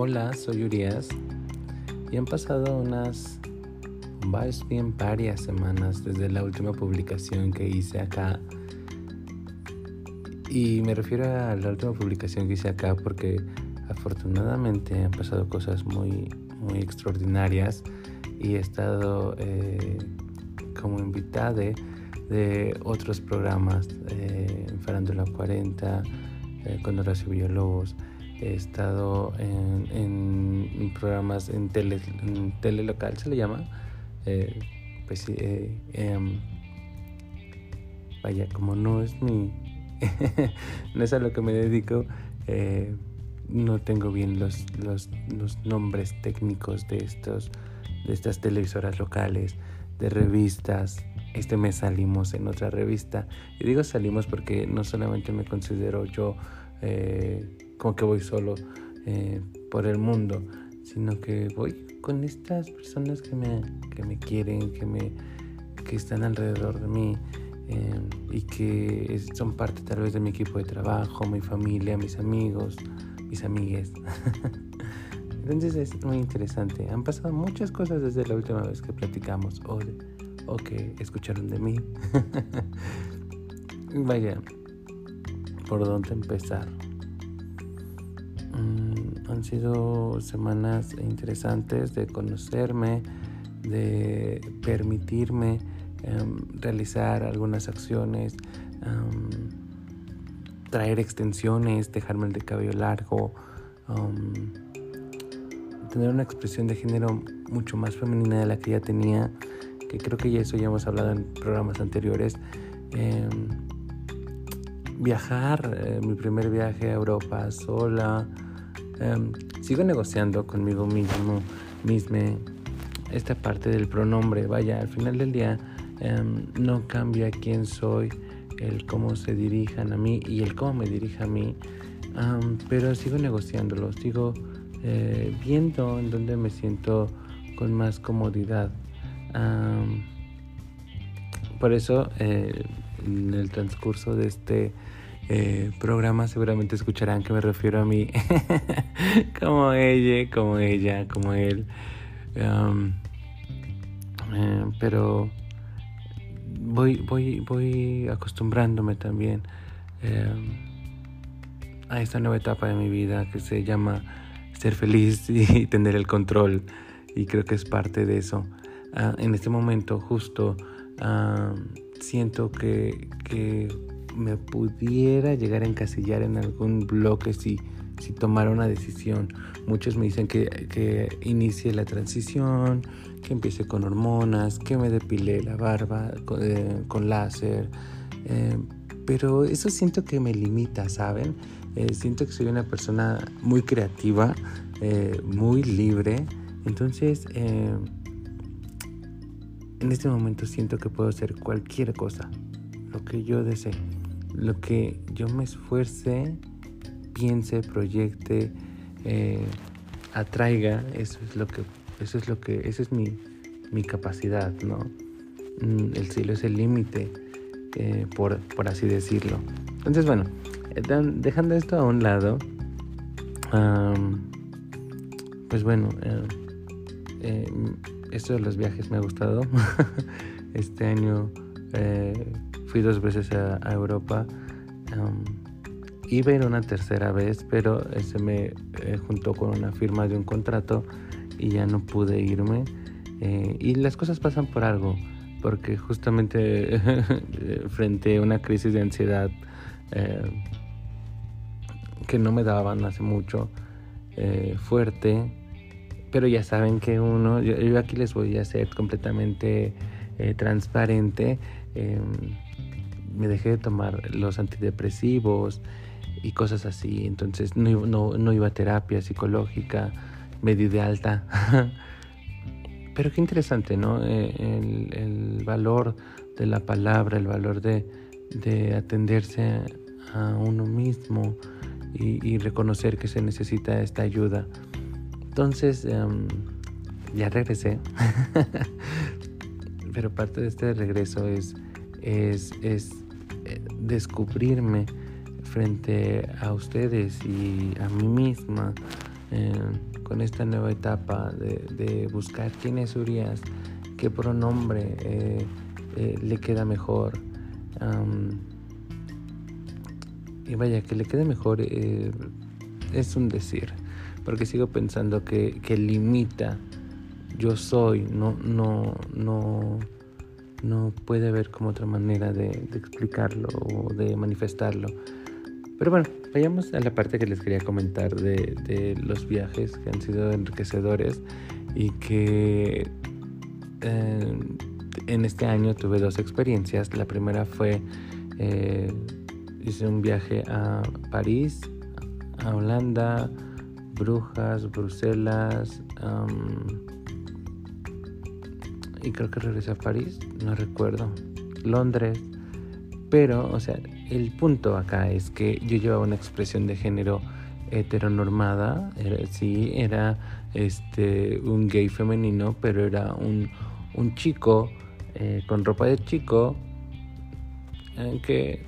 Hola, soy Urias. Y han pasado unas bien varias semanas desde la última publicación que hice acá. Y me refiero a la última publicación que hice acá porque afortunadamente han pasado cosas muy, muy extraordinarias. Y he estado eh, como invitada de otros programas, eh, Farándula 40, eh, con Horacio Villalobos he estado en, programas en tele, en local, se le llama. Eh, pues eh, em, vaya, como no es mi. no es a lo que me dedico, eh, no tengo bien los, los, los, nombres técnicos de, estos, de estas televisoras locales, de revistas. Este mes salimos en otra revista. Y digo salimos porque no solamente me considero yo como que voy solo eh, por el mundo, sino que voy con estas personas que me, que me quieren, que, me, que están alrededor de mí eh, y que son parte tal vez de mi equipo de trabajo, mi familia, mis amigos, mis amigues. Entonces es muy interesante. Han pasado muchas cosas desde la última vez que platicamos o, o que escucharon de mí. Vaya, ¿por dónde empezar? Mm, han sido semanas interesantes de conocerme, de permitirme em, realizar algunas acciones, em, traer extensiones, dejarme el de cabello largo, em, tener una expresión de género mucho más femenina de la que ya tenía, que creo que ya eso ya hemos hablado en programas anteriores. Viajar, eh, mi primer viaje a Europa sola, Em, sigo negociando conmigo mismo, misma, esta parte del pronombre. Vaya, al final del día em, no cambia quién soy, el cómo se dirijan a mí y el cómo me dirija a mí. pero sigo negociándolo, sigo eh, viendo en dónde me siento con más comodidad. por eso, eh, en el transcurso de este eh, programa seguramente escucharán que me refiero a mí como ella, como ella, como él. Eh, pero voy, voy, voy acostumbrándome también um, a esta nueva etapa de mi vida que se llama ser feliz y tener el control. Y creo que es parte de eso. Ah, en este momento justo siento que, que me pudiera llegar a encasillar en algún bloque si, si tomara una decisión. Muchos me dicen que, que inicie la transición, que empiece con hormonas, que me depile la barba con, eh, láser. Eh, pero eso siento que me limita, ¿saben? Eh, siento que soy una persona muy creativa, muy libre. Entonces, en este momento siento que puedo hacer cualquier cosa, lo que yo desee lo que yo me esfuerce, piense, proyecte, eh, atraiga, eso es lo que, eso es lo que, esa es mi, mi capacidad, ¿no? Mm, el cielo es el límite, eh, por, por, así decirlo. Entonces, bueno, eh, dejando esto a un lado, pues bueno, esto de los viajes me ha gustado. este año Fui dos veces a, Europa. Um, iba a ir una tercera vez, pero se me eh, juntó con una firma de un contrato y ya no pude irme. Eh, y las cosas pasan por algo, porque justamente frente a una crisis de ansiedad eh, que no me daban hace mucho, fuerte, pero ya saben que uno, yo, aquí les voy a ser completamente transparente. Me dejé de tomar los antidepresivos y cosas así. Entonces no, no, no iba a terapia psicológica, me di de alta. Pero qué interesante, ¿no? Eh, el, el, valor de la palabra, el valor de, de atenderse a uno mismo y, reconocer que se necesita esta ayuda. Entonces, em, ya regresé. Pero parte de este regreso es, es, es descubrirme frente a ustedes y a mí misma eh, con esta nueva etapa de, buscar quién es Urias, qué pronombre eh, eh, le queda mejor. y vaya, que le quede mejor es un decir, porque sigo pensando que, que limita yo soy, no, no, no, no puede haber como otra manera de, explicarlo o de manifestarlo. Pero bueno, vayamos a la parte que les quería comentar de, los viajes que han sido enriquecedores y que eh, en este año tuve dos experiencias. La primera fue, eh, hice un viaje a París, a Holanda, Brujas, Bruselas, y creo que regresé a París, no recuerdo, Londres, pero, o sea, el punto acá es que yo llevaba una expresión de género heteronormada, sí, era este, un gay femenino, pero era un, un chico eh, con ropa de chico, eh, que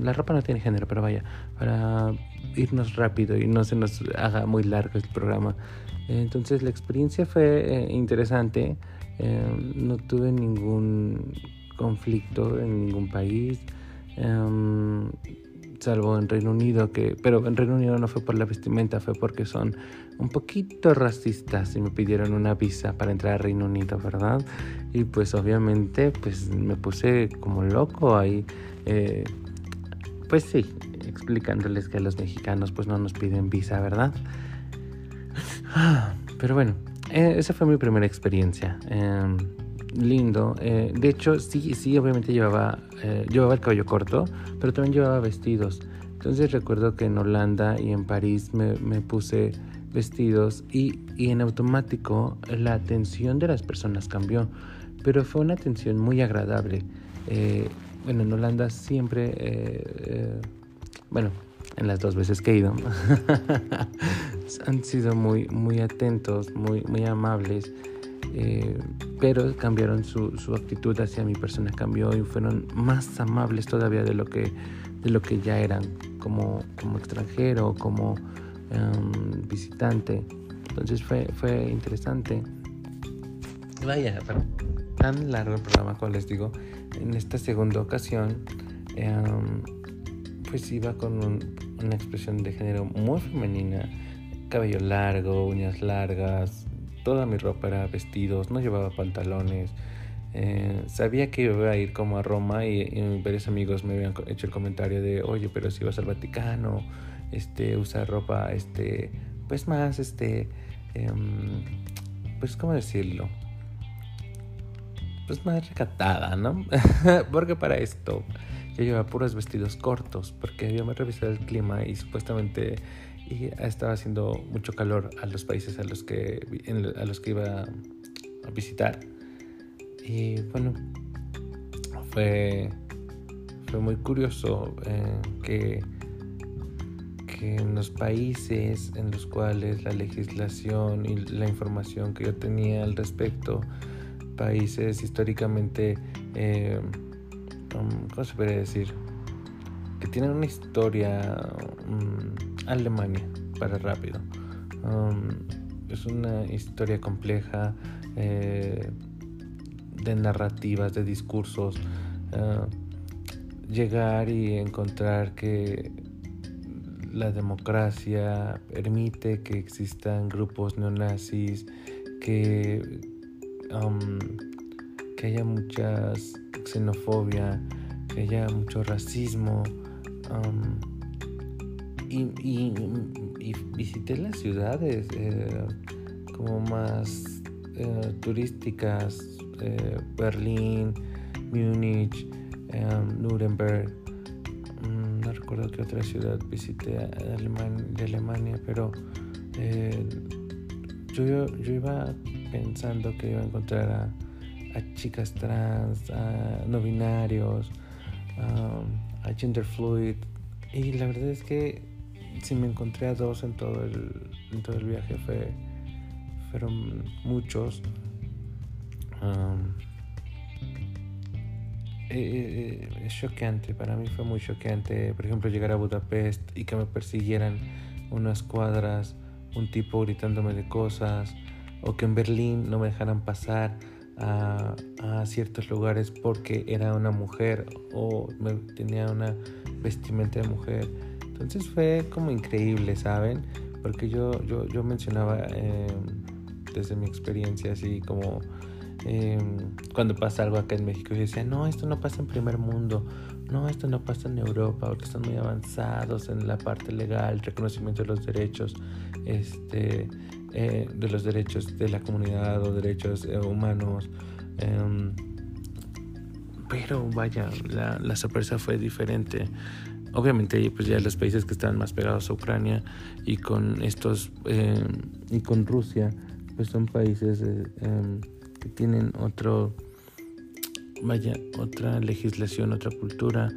la ropa no tiene género, pero vaya, para irnos rápido y no se nos haga muy largo el programa. Entonces la experiencia fue eh, interesante, no tuve ningún conflicto en ningún país. Em, salvo en Reino Unido, que, pero en Reino Unido no fue por la vestimenta, fue porque son un poquito racistas y me pidieron una visa para entrar a Reino Unido, ¿verdad? Y pues obviamente pues me puse como loco ahí, eh, pues sí, explicándoles que a los mexicanos pues no nos piden visa, ¿verdad? Pero bueno, eh, esa fue mi primera experiencia. Em, lindo. Eh, de hecho, sí, sí, obviamente llevaba, eh, llevaba el cabello corto, pero también llevaba vestidos. Entonces recuerdo que en Holanda y en París me, me puse vestidos y, y, en automático la atención de las personas cambió, pero fue una atención muy agradable. Eh, bueno, en Holanda siempre, bueno, en las dos veces que he ido, han sido muy, muy atentos, muy, muy amables. Eh, pero cambiaron su, su, actitud hacia mi persona, cambió y fueron más amables todavía de lo que, de lo que ya eran como, como extranjero, como em, visitante. Entonces fue, fue interesante. Vaya, tan largo el programa, como les digo, en esta segunda ocasión, em, pues iba con una expresión de género muy femenina, cabello largo, uñas largas, toda mi ropa era vestidos, no llevaba pantalones. Eh, sabía que iba a ir como a Roma y, varios amigos me habían hecho el comentario de, oye, pero si vas al Vaticano, este, usa ropa, este, pues más, este, em, pues, ¿cómo decirlo? Pues más recatada, ¿no? porque para esto yo llevaba puros vestidos cortos, porque me revisado el clima y supuestamente y estaba haciendo mucho calor a los países a los que, a los que iba a visitar. Y bueno, fue, fue muy curioso eh, que, que en los países en los cuales la legislación y la información que yo tenía al respecto, países históricamente, eh, ¿cómo se puede decir? Que tienen una historia... Mm, Alemania, para rápido. Um, es una historia compleja eh, de narrativas, de discursos. Uh, llegar y encontrar que la democracia permite que existan grupos neonazis, que, um, que haya mucha xenofobia, que haya mucho racismo. Um, y, visité las ciudades eh, como más eh, turísticas, eh, Berlín, Múnich, em, Nuremberg. Mm, no recuerdo qué otra ciudad visité de Alemania, pero yo, yo iba pensando que iba a encontrar a, chicas trans, a no binarios, a gender fluid. Y la verdad es que si me encontré a dos en todo el, en todo el viaje, fue, fueron muchos. Eh, eh, es choqueante, para mí fue muy choqueante, por ejemplo, llegar a Budapest y que me persiguieran unas cuadras un tipo gritándome de cosas, o que en Berlín no me dejaran pasar a, ciertos lugares porque era una mujer o tenía una vestimenta de mujer. Entonces fue como increíble, ¿saben? Porque yo, yo, yo mencionaba em, desde mi experiencia así como em, cuando pasa algo acá en México, yo decía, no, esto no pasa en primer mundo, no, esto no pasa en Europa porque están muy avanzados en la parte legal, reconocimiento de los derechos, este, eh, de los derechos de la comunidad o derechos eh, humanos. Em, pero vaya, la, la, sorpresa fue diferente. Obviamente, pues ya los países que están más pegados a Ucrania y con estos em, y con Rusia, pues son países eh, em, que tienen otro vaya, otra legislación, otra cultura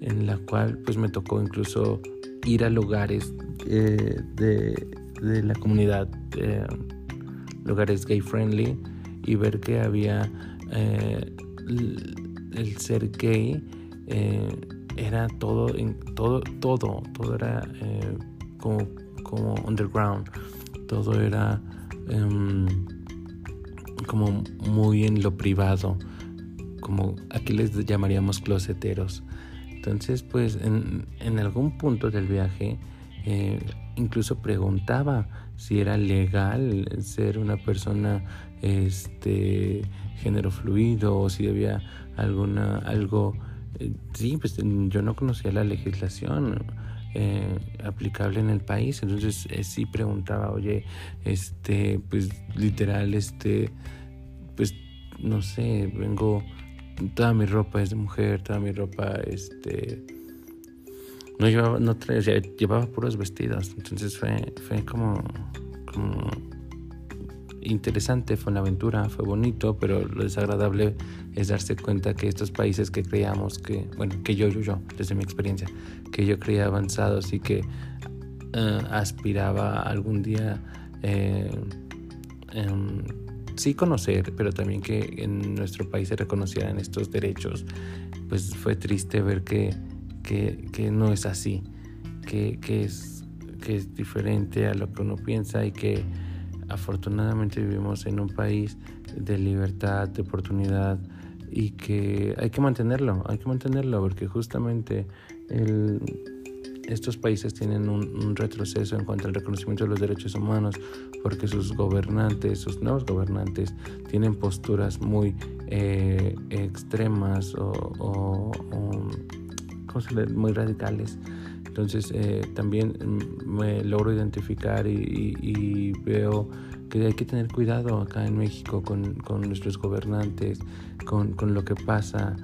en la cual pues me tocó incluso ir a lugares eh, de, la comunidad, lugares gay friendly y ver que había eh, el, ser gay eh, era todo, todo, todo, todo era como, como underground, todo era em, como muy en lo privado como aquí les llamaríamos closeteros. Entonces, pues en, algún punto del viaje, eh, incluso preguntaba si era legal ser una persona este género fluido o si había alguna algo eh, sí pues yo no conocía la legislación eh, aplicable en el país entonces sí preguntaba oye este pues literal este pues no sé vengo toda mi ropa es de mujer, toda mi ropa, este, no llevaba, no traía, llevaba puros vestidos, entonces fue, fue como interesante, fue una aventura, fue bonito, pero lo desagradable es darse cuenta que estos países que creíamos que, bueno, que yo, yo, yo, desde mi experiencia, que yo creía avanzados y que uh, aspiraba algún día eh, um, sí conocer, pero también que en nuestro país se reconocieran estos derechos, pues fue triste ver que, que, no es así, que, que, es, que es diferente a lo que uno piensa y que afortunadamente vivimos en un país de libertad, de oportunidad y que hay que mantenerlo, hay que mantenerlo porque justamente estos países tienen un, retroceso en cuanto al reconocimiento de los derechos humanos porque sus gobernantes, sus nuevos gobernantes, tienen posturas muy eh, extremas o, muy radicales. Entonces eh, también me logro identificar y, veo que hay que tener cuidado acá en México con, nuestros gobernantes, con, lo que pasa.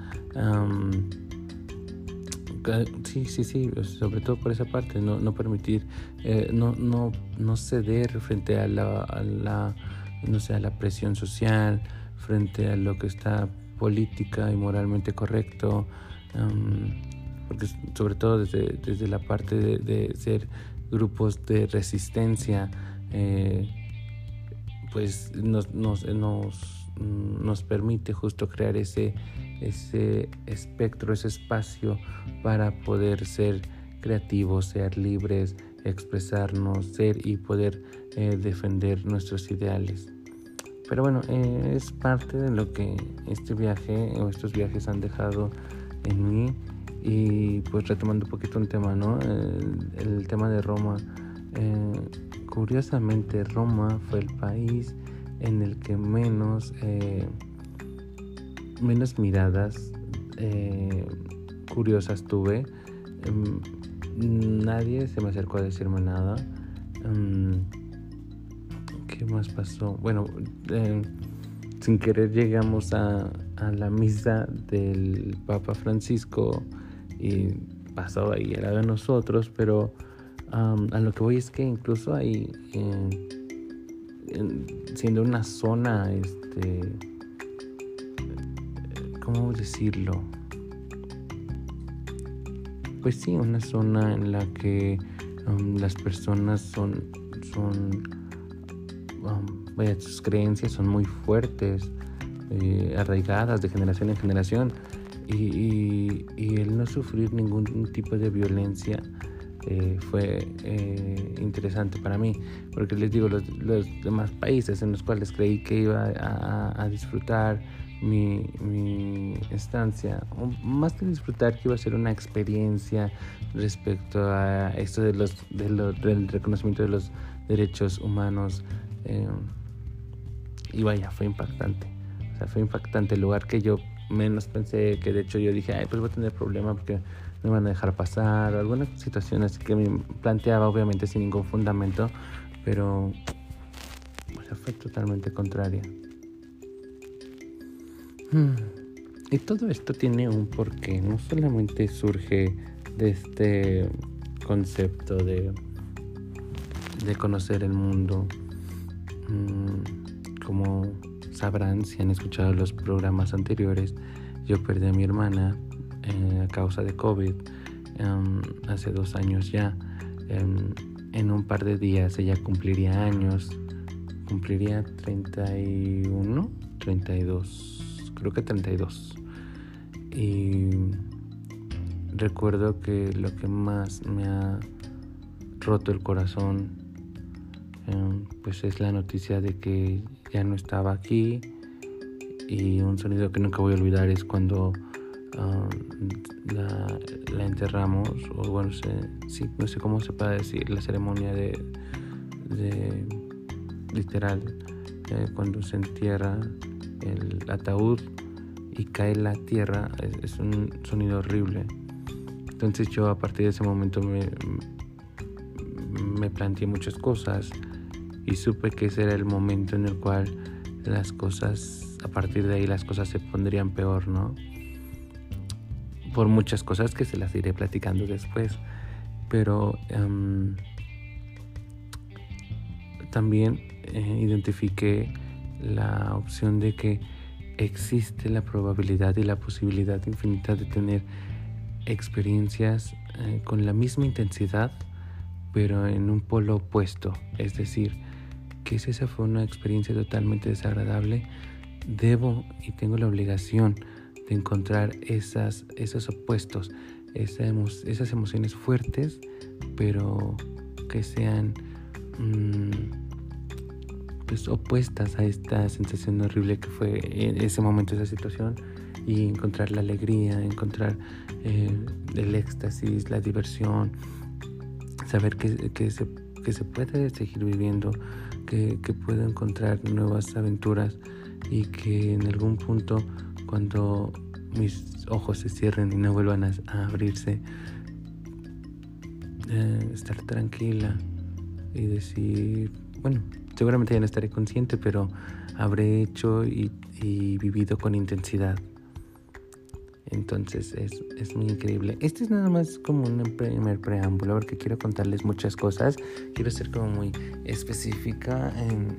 Sí, sí, sí, sobre todo por esa parte, no, no permitir, eh, no, no, no ceder frente a la, a la, no sé, a la presión social, frente a lo que está política y moralmente correcto, porque sobre todo desde, desde la parte de, ser grupos de resistencia, eh, pues nos, nos, nos, permite justo crear ese ese espectro, ese espacio para poder ser creativos, ser libres, expresarnos, ser y poder eh, defender nuestros ideales. Pero bueno, eh, es parte de lo que este viaje o estos viajes han dejado en mí. Y pues retomando un poquito un tema, ¿no? El, tema de Roma. Eh, curiosamente, Roma fue el país en el que menos menos miradas eh, curiosas tuve. Em, nadie se me acercó a decirme nada. Em, ¿Qué más pasó? Bueno, em, sin querer llegamos a, la misa del Papa Francisco y pasó ahí lado de nosotros, pero a lo que voy es que incluso ahí, siendo una zona, este ¿cómo decirlo? Pues sí, una zona en la que um, las personas son, son um, vaya, sus creencias son muy fuertes, eh, arraigadas de generación en generación. Y, el no sufrir ningún tipo de violencia eh, fue eh, interesante para mí, porque les digo, los, demás países en los cuales creí que iba a, disfrutar mi, mi, estancia, más que disfrutar, que iba a ser una experiencia respecto a esto de los, del reconocimiento de los derechos humanos. Eh, y vaya, fue impactante. O sea, fue impactante el lugar que yo menos pensé, que de hecho yo dije, ay, pues voy a tener problemas porque me van a dejar pasar, algunas situaciones que me planteaba obviamente sin ningún fundamento, pero fue totalmente contraria. Hmm. Y todo esto tiene un porqué, no solamente surge de este concepto de, de conocer el mundo, hmm, como sabrán si han escuchado los programas anteriores, yo perdí a mi hermana eh, a causa de COVID em, hace dos años ya. Em, en un par de días ella cumpliría años, cumpliría 31, 32, creo que 32. Y recuerdo que lo que más me ha roto el corazón em, pues es la noticia de que ya no estaba aquí y un sonido que nunca voy a olvidar es cuando Ah, la, enterramos, o bueno, sí, no sé cómo se puede decir, la ceremonia de, literal, eh, cuando se entierra el ataúd y cae la tierra, es, un sonido horrible. Entonces yo a partir de ese momento me, me planteé muchas cosas y supe que ese era el momento en el cual las cosas, a partir de ahí las cosas se pondrían peor, ¿no? por muchas cosas que se las iré platicando después. Pero em, también eh, identifiqué la opción de que existe la probabilidad y la posibilidad infinita de tener experiencias eh, con la misma intensidad, pero en un polo opuesto. Es decir, si esa fue una experiencia totalmente desagradable, debo y tengo la obligación de encontrar esas, esos opuestos, esas emociones fuertes, pero que sean mm, pues, opuestas a esta sensación horrible que fue en ese momento, esa situación, y encontrar la alegría, encontrar eh, el éxtasis, la diversión, saber que, que, se, que se puede seguir viviendo, que, que puedo encontrar nuevas aventuras y que en algún punto cuando mis ojos se cierren y no vuelvan a, abrirse, eh, estar tranquila y decir, bueno, seguramente ya no estaré consciente, pero habré hecho y, vivido con intensidad. Entonces es, muy increíble. Este es nada más como un primer preámbulo porque quiero contarles muchas cosas. Quiero ser como muy específica en,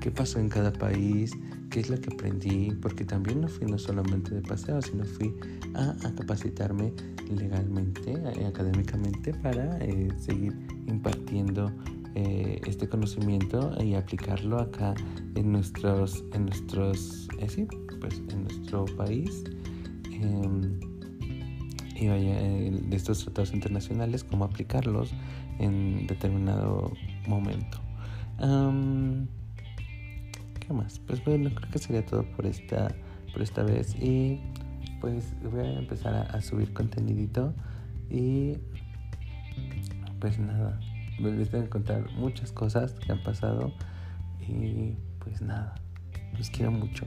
qué pasó en cada país, qué es lo que aprendí, porque también no fui no solamente de paseo, sino fui a, capacitarme legalmente, eh, académicamente, para eh, seguir impartiendo eh, este conocimiento y aplicarlo acá en nuestros, en nuestros, sí, pues en nuestro país. Em, y vaya, de estos tratados internacionales, cómo aplicarlos en determinado momento. ¿Qué más? Pues bueno, creo que sería todo por esta, por esta vez. Y pues voy a empezar a, subir contenidito. Y pues nada, les voy a contar muchas cosas que han pasado. Y pues nada, los quiero mucho.